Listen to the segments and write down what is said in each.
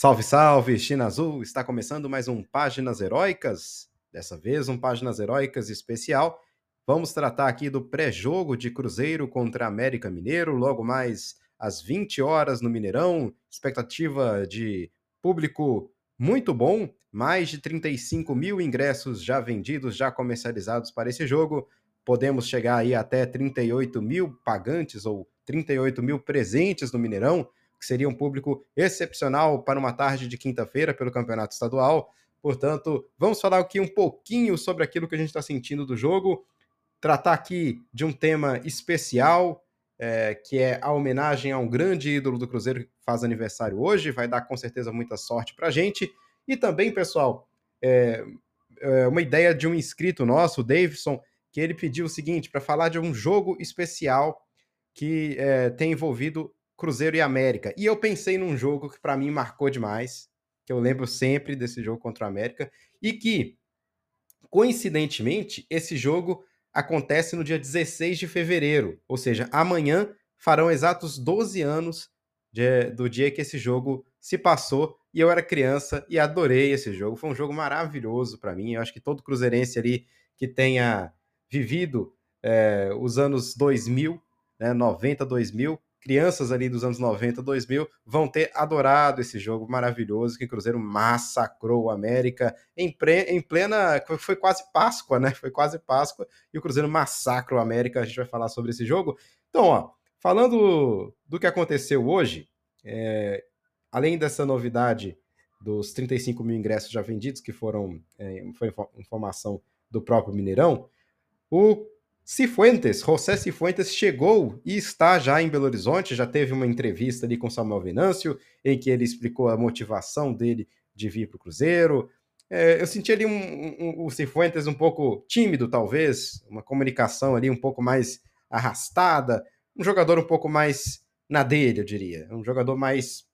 Salve, salve, China Azul! Está começando mais um Páginas Heróicas. Dessa vez, um Páginas Heróicas especial. Vamos tratar aqui do pré-jogo de Cruzeiro contra América Mineiro, logo mais às 20 horas no Mineirão. Expectativa de público muito bom, mais de 35 mil ingressos já vendidos, já comercializados para esse jogo. Podemos chegar aí até 38 mil pagantes ou 38 mil presentes no Mineirão que seria um público excepcional para uma tarde de quinta-feira pelo Campeonato Estadual. Portanto, vamos falar aqui um pouquinho sobre aquilo que a gente está sentindo do jogo, tratar aqui de um tema especial, é, que é a homenagem a um grande ídolo do Cruzeiro que faz aniversário hoje, vai dar com certeza muita sorte para a gente. E também, pessoal, é, é uma ideia de um inscrito nosso, o Davidson, que ele pediu o seguinte, para falar de um jogo especial que é, tem envolvido Cruzeiro e América. E eu pensei num jogo que para mim marcou demais, que eu lembro sempre desse jogo contra o América, e que, coincidentemente, esse jogo acontece no dia 16 de fevereiro, ou seja, amanhã farão exatos 12 anos de, do dia que esse jogo se passou e eu era criança e adorei esse jogo. Foi um jogo maravilhoso para mim. Eu acho que todo cruzeirense ali que tenha vivido é, os anos 2000, né, 90, 2000, crianças ali dos anos 90, 2000 vão ter adorado esse jogo maravilhoso que o Cruzeiro massacrou o América em, pre, em plena. Foi quase Páscoa, né? Foi quase Páscoa e o Cruzeiro massacra o América. A gente vai falar sobre esse jogo. Então, ó, falando do que aconteceu hoje, é, além dessa novidade dos 35 mil ingressos já vendidos, que foram é, foi informação do próprio Mineirão, o Cifuentes, José Cifuentes chegou e está já em Belo Horizonte, já teve uma entrevista ali com Samuel Venâncio, em que ele explicou a motivação dele de vir para o Cruzeiro. É, eu senti ali um, um, o Cifuentes um pouco tímido, talvez, uma comunicação ali um pouco mais arrastada, um jogador um pouco mais na dele, eu diria, um jogador mais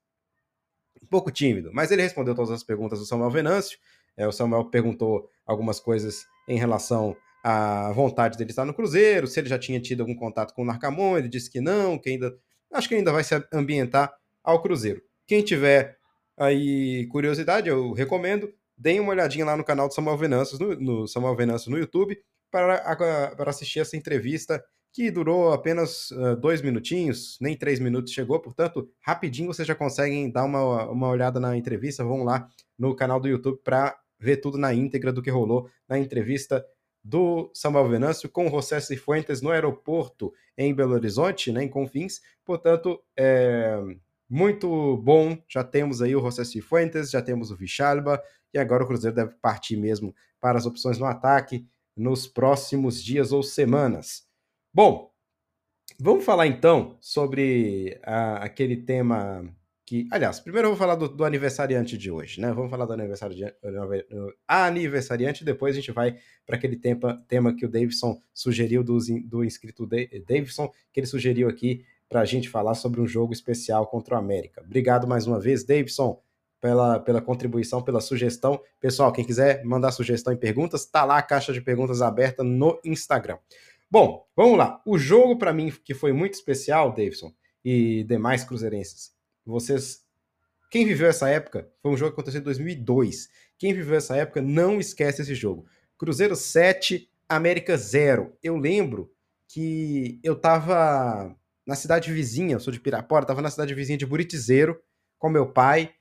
um pouco tímido, mas ele respondeu todas as perguntas do Samuel Venâncio. É, o Samuel perguntou algumas coisas em relação a vontade dele estar no Cruzeiro, se ele já tinha tido algum contato com o Narcamon, ele disse que não, que ainda. Acho que ainda vai se ambientar ao Cruzeiro. Quem tiver aí curiosidade, eu recomendo, deem uma olhadinha lá no canal do Samuel Venâncio, no, no Samuel no YouTube, para, para assistir essa entrevista que durou apenas uh, dois minutinhos, nem três minutos chegou, portanto, rapidinho vocês já conseguem dar uma, uma olhada na entrevista. Vão lá no canal do YouTube para ver tudo na íntegra do que rolou na entrevista do Samuel Venâncio com José Cifuentes no aeroporto em Belo Horizonte, né, em Confins. Portanto, é muito bom. Já temos aí o José Cifuentes, já temos o Vichalba e agora o Cruzeiro deve partir mesmo para as opções no ataque nos próximos dias ou semanas. Bom, vamos falar então sobre a, aquele tema que, aliás, primeiro eu vou falar do, do, aniversariante de hoje, né? Vamos falar do aniversário de, aniversariante, depois a gente vai para aquele tema, tema que o Davidson sugeriu do, do inscrito Davidson, que ele sugeriu aqui para a gente falar sobre um jogo especial contra o América. Obrigado mais uma vez, Davidson, pela, pela contribuição, pela sugestão. Pessoal, quem quiser mandar sugestão e perguntas, tá lá a caixa de perguntas aberta no Instagram. Bom, vamos lá. O jogo para mim que foi muito especial, Davidson, e demais cruzeirenses, vocês. Quem viveu essa época foi um jogo que aconteceu em 2002. Quem viveu essa época não esquece esse jogo. Cruzeiro 7, América 0. Eu lembro que eu tava na cidade vizinha, eu sou de Pirapora, tava na cidade vizinha de Buritizeiro com meu pai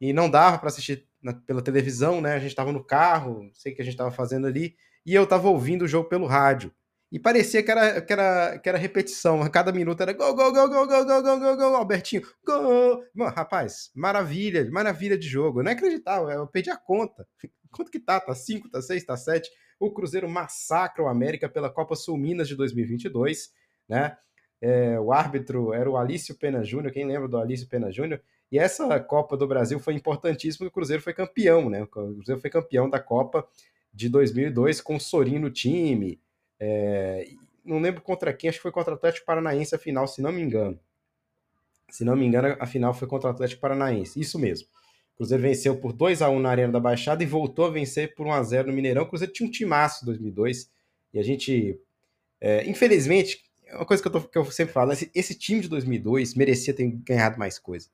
e não dava para assistir na, pela televisão, né? A gente tava no carro, não sei o que a gente tava fazendo ali, e eu tava ouvindo o jogo pelo rádio. E parecia que era, que era, que era repetição. A cada minuto era gol, gol, gol, gol, gol, gol, gol, gol, gol, Albertinho, gol. Mano, rapaz, maravilha, maravilha de jogo. Eu não é acreditava, eu perdi a conta. Quanto que tá? Tá 5, tá 6, tá 7. O Cruzeiro massacra o América pela Copa Sul Minas de 2022, né? É, o árbitro era o Alício Pena Júnior, quem lembra do Alício Pena Júnior? E essa Copa do Brasil foi importantíssima, o Cruzeiro foi campeão, né? O Cruzeiro foi campeão da Copa de 2002 com o Sorin no time, é, não lembro contra quem, acho que foi contra o Atlético Paranaense a final, se não me engano. Se não me engano, a final foi contra o Atlético Paranaense. Isso mesmo. O Cruzeiro venceu por 2 a 1 na Arena da Baixada e voltou a vencer por 1 a 0 no Mineirão. O Cruzeiro tinha um timaço em 2002 e a gente, é, infelizmente, é uma coisa que eu, tô, que eu sempre falo, esse, esse, time de 2002 merecia ter ganhado mais coisa.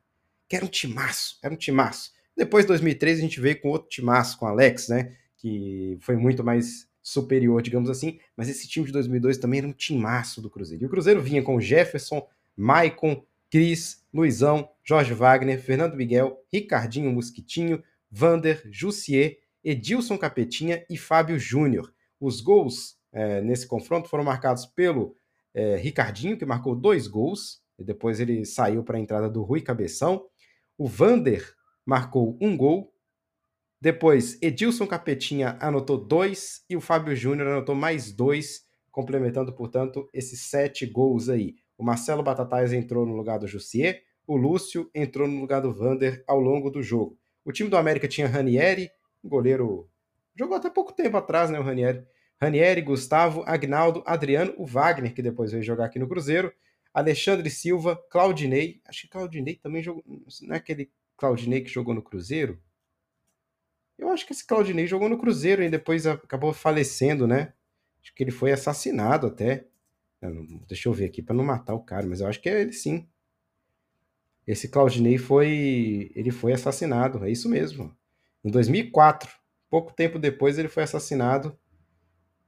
que era um timaço, era um timaço. Depois de 2003 a gente veio com outro timaço, com o Alex, né? Que foi muito mais superior, digamos assim, mas esse time de 2002 também era um timaço do Cruzeiro. E o Cruzeiro vinha com Jefferson, Maicon, Cris, Luizão, Jorge Wagner, Fernando Miguel, Ricardinho Mosquitinho, Vander, Jussier, Edilson Capetinha e Fábio Júnior. Os gols é, nesse confronto foram marcados pelo é, Ricardinho, que marcou dois gols, e depois ele saiu para a entrada do Rui Cabeção. O Vander marcou um gol. Depois, Edilson Capetinha anotou dois e o Fábio Júnior anotou mais dois, complementando, portanto, esses sete gols aí. O Marcelo Batatais entrou no lugar do Jussier, o Lúcio entrou no lugar do Vander ao longo do jogo. O time do América tinha Ranieri, goleiro. Jogou até pouco tempo atrás, né? O Ranieri. Ranieri, Gustavo, Agnaldo, Adriano, o Wagner, que depois veio jogar aqui no Cruzeiro, Alexandre Silva, Claudinei. Acho que Claudinei também jogou. Não é aquele Claudinei que jogou no Cruzeiro? Eu acho que esse Claudinei jogou no Cruzeiro e depois acabou falecendo, né? Acho que ele foi assassinado até. Deixa eu ver aqui para não matar o cara, mas eu acho que é ele sim. Esse Claudinei foi, ele foi assassinado, é isso mesmo. Em 2004, pouco tempo depois ele foi assassinado,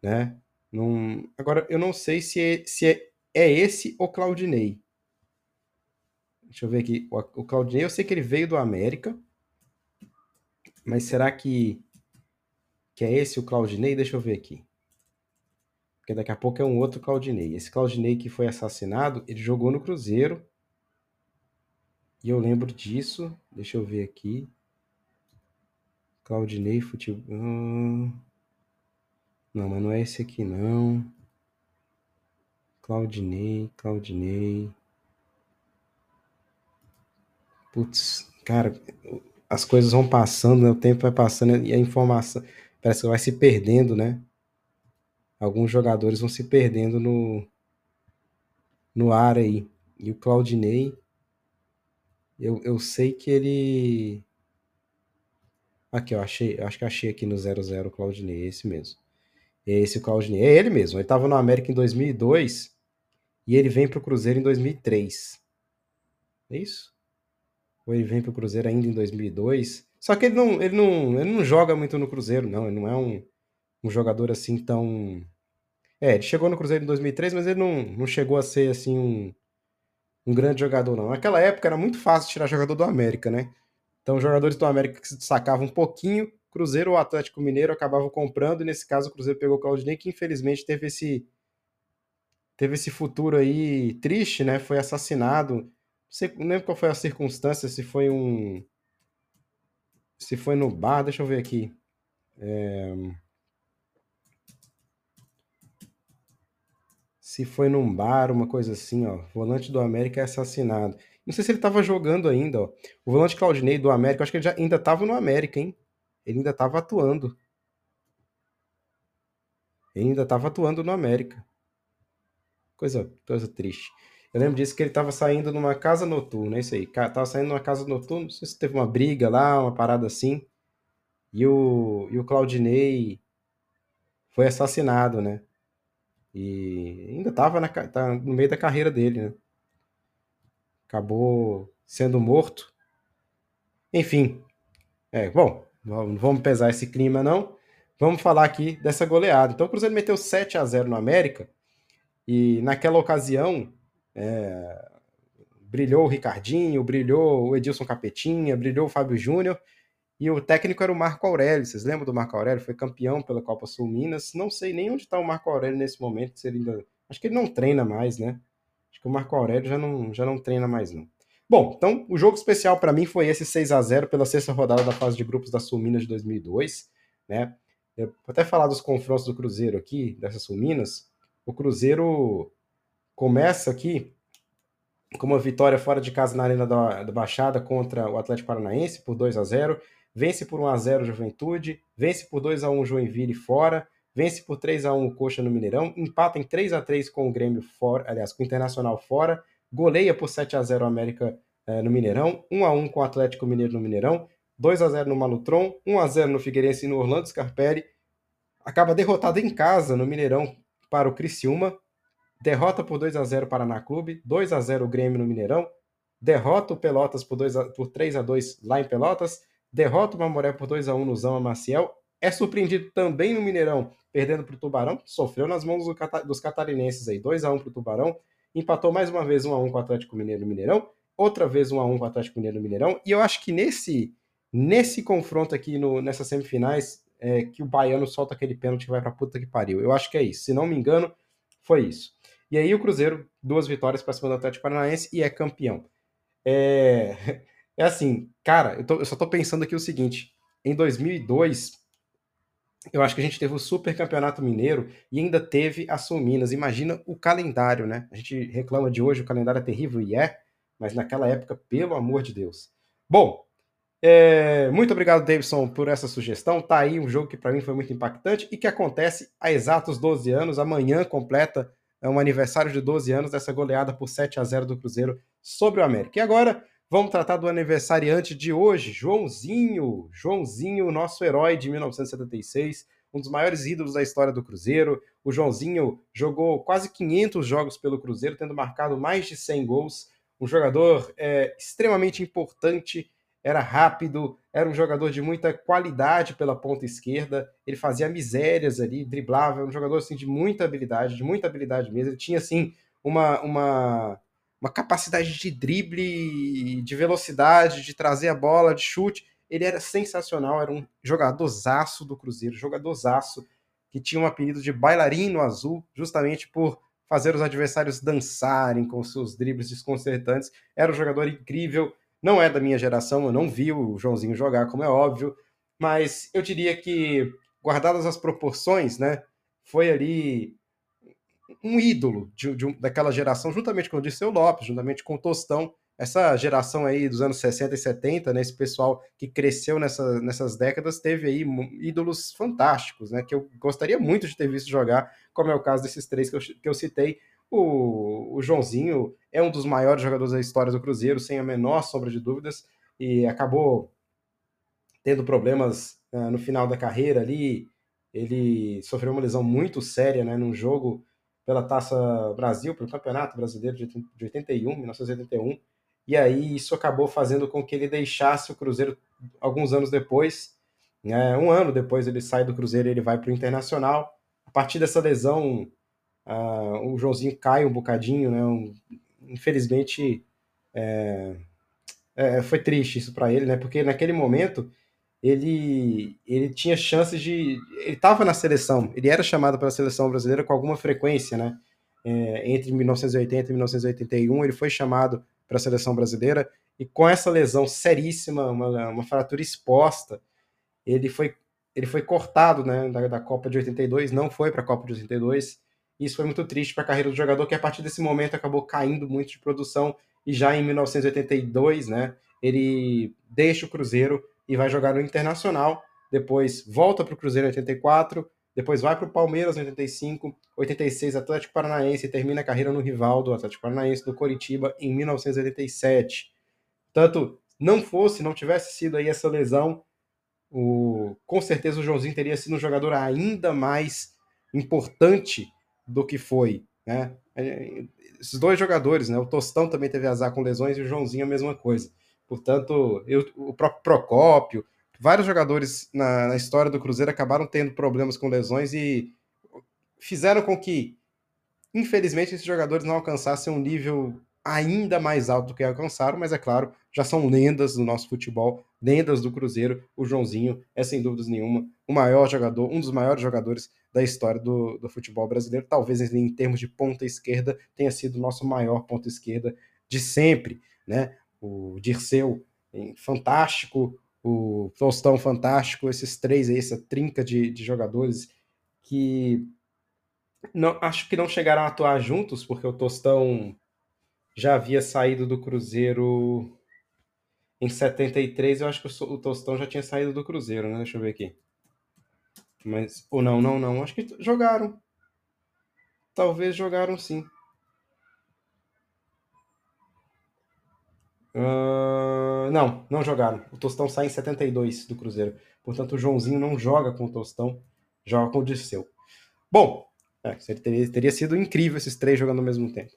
né? Num... Agora eu não sei se é, se é, é esse o Claudinei. Deixa eu ver aqui. O, o Claudinei, eu sei que ele veio do América, mas será que que é esse o Claudinei? Deixa eu ver aqui porque daqui a pouco é um outro Claudinei. Esse Claudinei que foi assassinado, ele jogou no Cruzeiro. E eu lembro disso. Deixa eu ver aqui. Claudinei Futebol. Hum... Não, mas não é esse aqui não. Claudinei, Claudinei. Putz, cara, as coisas vão passando, né? o tempo vai passando e a informação parece que vai se perdendo, né? alguns jogadores vão se perdendo no, no ar aí. E o Claudinei, eu, eu sei que ele. Aqui, eu achei, acho que achei aqui no 00 o Claudinei, é esse mesmo. É esse Claudinei, é ele mesmo. Ele estava no América em 2002 e ele vem para o Cruzeiro em 2003. É isso? Ele vem para o Cruzeiro ainda em 2002? Só que ele não, ele, não, ele não joga muito no Cruzeiro, não. Ele não é um, um jogador assim tão. É, ele chegou no Cruzeiro em 2003, mas ele não, não chegou a ser assim um, um grande jogador, não. Naquela época era muito fácil tirar jogador do América, né? Então, jogadores do América que se destacavam um pouquinho, Cruzeiro ou Atlético Mineiro acabavam comprando, e nesse caso o Cruzeiro pegou o Claudinei, que infelizmente teve esse teve esse futuro aí triste, né? Foi assassinado. Não, lembro qual foi a circunstância, se foi um. Se foi no bar, deixa eu ver aqui. É... se foi num bar, uma coisa assim, ó. Volante do América é assassinado. Não sei se ele estava jogando ainda, ó. O volante Claudinei do América, acho que ele já ainda estava no América, hein? Ele ainda estava atuando. Ele ainda estava atuando no América. Coisa, coisa triste. Eu lembro disso que ele estava saindo numa casa noturna, é isso aí. Tava saindo numa casa noturna, não sei se teve uma briga lá, uma parada assim. E o, e o Claudinei foi assassinado, né? E ainda estava tá no meio da carreira dele, né? Acabou sendo morto. Enfim, é, bom, não vamos pesar esse clima não. Vamos falar aqui dessa goleada. Então o Cruzeiro meteu 7 a 0 no América e naquela ocasião é, brilhou o Ricardinho, brilhou o Edilson Capetinha, brilhou o Fábio Júnior e o técnico era o Marco Aurélio. Vocês lembram do Marco Aurélio? Foi campeão pela Copa Sul Minas. Não sei nem onde está o Marco Aurélio nesse momento. Se ele ainda... Acho que ele não treina mais, né? Acho que o Marco Aurélio já não, já não treina mais, não. Bom, então o jogo especial para mim foi esse 6 a 0 pela sexta rodada da fase de grupos da Sul Minas de 2002, né? Eu vou até falar dos confrontos do Cruzeiro aqui, dessa Sul Minas. O Cruzeiro começa aqui com uma vitória fora de casa na Arena da, da Baixada contra o Atlético Paranaense por 2 a 0 vence por 1 a 0 Juventude, vence por 2 a 1 Joinville fora, vence por 3 a 1 o Coxa no Mineirão, empata em 3 a 3 com o Grêmio fora, aliás, com o Internacional fora, goleia por 7 a 0 o América eh, no Mineirão, 1 a 1 com o Atlético Mineiro no Mineirão, 2 a 0 no Malutron, 1 a 0 no Figueirense e no Orlando Scarpelli, acaba derrotado em casa no Mineirão para o Criciúma, derrota por 2 a 0 Paraná Clube, 2 a 0 o Grêmio no Mineirão, derrota o Pelotas por, 2 a, por 3 a 2 lá em Pelotas, derrota o Mamoré por 2 a 1 no Zama Maciel, é surpreendido também no Mineirão, perdendo para o Tubarão, sofreu nas mãos do, dos catarinenses aí, 2 a 1 para o Tubarão, empatou mais uma vez 1 a 1 com o Atlético Mineiro no Mineirão, outra vez 1 a 1 com o Atlético Mineiro no Mineirão, e eu acho que nesse nesse confronto aqui no, nessas semifinais é, que o baiano solta aquele pênalti que vai para puta que pariu. Eu acho que é isso. Se não me engano, foi isso. E aí o Cruzeiro, duas vitórias para cima do Atlético Paranaense e é campeão. É, é assim, cara, eu, tô, eu só tô pensando aqui o seguinte: em 2002, eu acho que a gente teve o Super Campeonato Mineiro e ainda teve a Sul Minas. Imagina o calendário, né? A gente reclama de hoje, o calendário é terrível e é, mas naquela época, pelo amor de Deus. Bom, é, muito obrigado, Davidson, por essa sugestão. Tá aí um jogo que para mim foi muito impactante e que acontece há exatos 12 anos. Amanhã completa é um aniversário de 12 anos dessa goleada por 7 a 0 do Cruzeiro sobre o América. E agora vamos tratar do aniversariante de hoje, Joãozinho. Joãozinho, nosso herói de 1976, um dos maiores ídolos da história do Cruzeiro. O Joãozinho jogou quase 500 jogos pelo Cruzeiro, tendo marcado mais de 100 gols. Um jogador é, extremamente importante era rápido, era um jogador de muita qualidade pela ponta esquerda, ele fazia misérias ali, driblava, era um jogador assim de muita habilidade, de muita habilidade mesmo. Ele tinha assim uma, uma, uma capacidade de drible, de velocidade, de trazer a bola, de chute. Ele era sensacional, era um jogadorzaço do Cruzeiro, jogadorzaço que tinha um apelido de bailarino azul, justamente por fazer os adversários dançarem com seus dribles desconcertantes. Era um jogador incrível, não é da minha geração, eu não vi o Joãozinho jogar, como é óbvio, mas eu diria que, guardadas as proporções, né, foi ali um ídolo de, de, daquela geração, juntamente com o Dirceu Lopes, juntamente com o Tostão, essa geração aí dos anos 60 e 70, né, esse pessoal que cresceu nessa, nessas décadas, teve aí ídolos fantásticos, né, que eu gostaria muito de ter visto jogar, como é o caso desses três que eu, que eu citei, o, o Joãozinho é um dos maiores jogadores da história do Cruzeiro, sem a menor sombra de dúvidas, e acabou tendo problemas uh, no final da carreira ali. Ele sofreu uma lesão muito séria né, num jogo pela Taça Brasil, pelo Campeonato Brasileiro de 81, 1981, e aí isso acabou fazendo com que ele deixasse o Cruzeiro alguns anos depois. Né, um ano depois ele sai do Cruzeiro ele vai para o Internacional. A partir dessa lesão, Uh, o Joãozinho cai um bocadinho, né? Um, infelizmente, é, é, foi triste isso para ele, né? Porque naquele momento ele, ele tinha chances de. Ele estava na seleção, ele era chamado para a seleção brasileira com alguma frequência, né? É, entre 1980 e 1981, ele foi chamado para a seleção brasileira e com essa lesão seríssima, uma, uma fratura exposta, ele foi, ele foi cortado né, da, da Copa de 82, não foi para a Copa de 82 isso foi muito triste para a carreira do jogador, que a partir desse momento acabou caindo muito de produção. E já em 1982, né, ele deixa o Cruzeiro e vai jogar no Internacional. Depois volta para o Cruzeiro em 84, depois vai para o Palmeiras em 85, 86 Atlético Paranaense e termina a carreira no rival do Atlético Paranaense do Coritiba em 1987. Tanto não fosse, não tivesse sido aí essa lesão, o, com certeza o Joãozinho teria sido um jogador ainda mais importante do que foi, né? É, esses dois jogadores, né? O Tostão também teve azar com lesões e o Joãozinho a mesma coisa. Portanto, eu, o próprio Procópio, vários jogadores na, na história do Cruzeiro acabaram tendo problemas com lesões e fizeram com que, infelizmente, esses jogadores não alcançassem um nível ainda mais alto do que alcançaram, mas é claro, já são lendas do nosso futebol, lendas do Cruzeiro. O Joãozinho é, sem dúvidas nenhuma, o maior jogador, um dos maiores jogadores da história do, do futebol brasileiro. Talvez em termos de ponta esquerda tenha sido o nosso maior ponta esquerda de sempre, né? O Dirceu, fantástico, o Tostão fantástico, esses três aí, essa trinca de, de jogadores que não, acho que não chegaram a atuar juntos, porque o Tostão já havia saído do Cruzeiro em 73. Eu acho que o Tostão já tinha saído do Cruzeiro, né? Deixa eu ver aqui. Mas, ou não, não, não. Acho que jogaram. Talvez jogaram sim. Uh, não, não jogaram. O Tostão sai em 72 do Cruzeiro. Portanto, o Joãozinho não joga com o Tostão, joga com o Dirceu. Bom, é, teria, teria sido incrível esses três jogando ao mesmo tempo.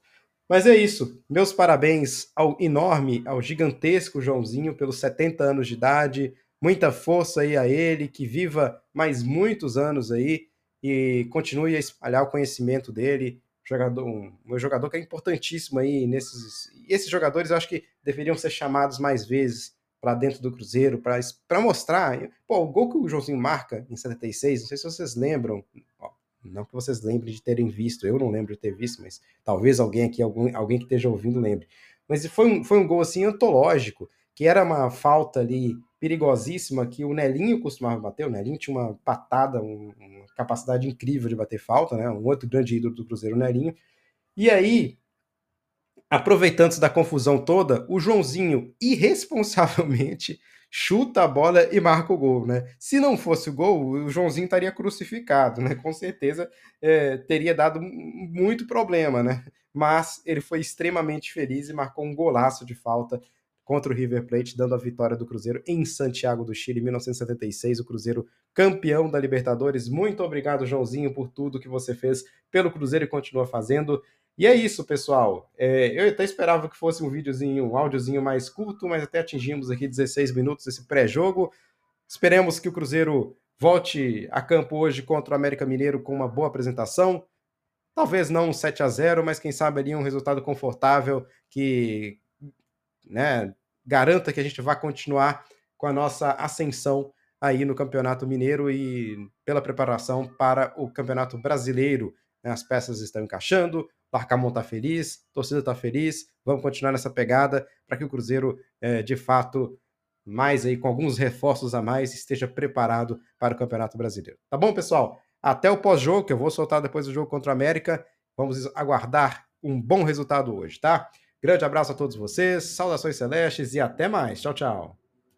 Mas é isso. Meus parabéns ao enorme, ao gigantesco Joãozinho pelos 70 anos de idade. Muita força aí a ele, que viva mais muitos anos aí e continue a espalhar o conhecimento dele. Jogador, um, um jogador que é importantíssimo aí nesses. Esses jogadores eu acho que deveriam ser chamados mais vezes para dentro do Cruzeiro, para mostrar. Pô, o gol que o Joãozinho marca em 76, não sei se vocês lembram, ó, não que vocês lembrem de terem visto, eu não lembro de ter visto, mas talvez alguém aqui, algum, alguém que esteja ouvindo, lembre. Mas foi um, foi um gol assim antológico, que era uma falta ali perigosíssima que o Nelinho costumava bater. O Nelinho tinha uma patada, um, uma capacidade incrível de bater falta, né? Um outro grande ídolo do Cruzeiro, o Nelinho. E aí, aproveitando-se da confusão toda, o Joãozinho irresponsavelmente chuta a bola e marca o gol, né? Se não fosse o gol, o Joãozinho estaria crucificado, né? Com certeza é, teria dado muito problema, né? Mas ele foi extremamente feliz e marcou um golaço de falta contra o River Plate, dando a vitória do Cruzeiro em Santiago do Chile, em 1976, o Cruzeiro campeão da Libertadores. Muito obrigado, Joãozinho, por tudo que você fez pelo Cruzeiro e continua fazendo. E é isso, pessoal. É, eu até esperava que fosse um videozinho, um áudiozinho mais curto, mas até atingimos aqui 16 minutos esse pré-jogo. Esperemos que o Cruzeiro volte a campo hoje contra o América Mineiro com uma boa apresentação. Talvez não um 7 a 0 mas quem sabe ali um resultado confortável que né, garanta que a gente vai continuar com a nossa ascensão aí no Campeonato Mineiro e pela preparação para o Campeonato Brasileiro. Né, as peças estão encaixando, Larcamon tá feliz, torcida tá feliz, vamos continuar nessa pegada para que o Cruzeiro, é, de fato, mais aí com alguns reforços a mais, esteja preparado para o Campeonato Brasileiro. Tá bom, pessoal? Até o pós-jogo, que eu vou soltar depois do jogo contra o América. Vamos aguardar um bom resultado hoje, tá? Grande abraço a todos vocês, saudações celestes e até mais. Tchau, tchau.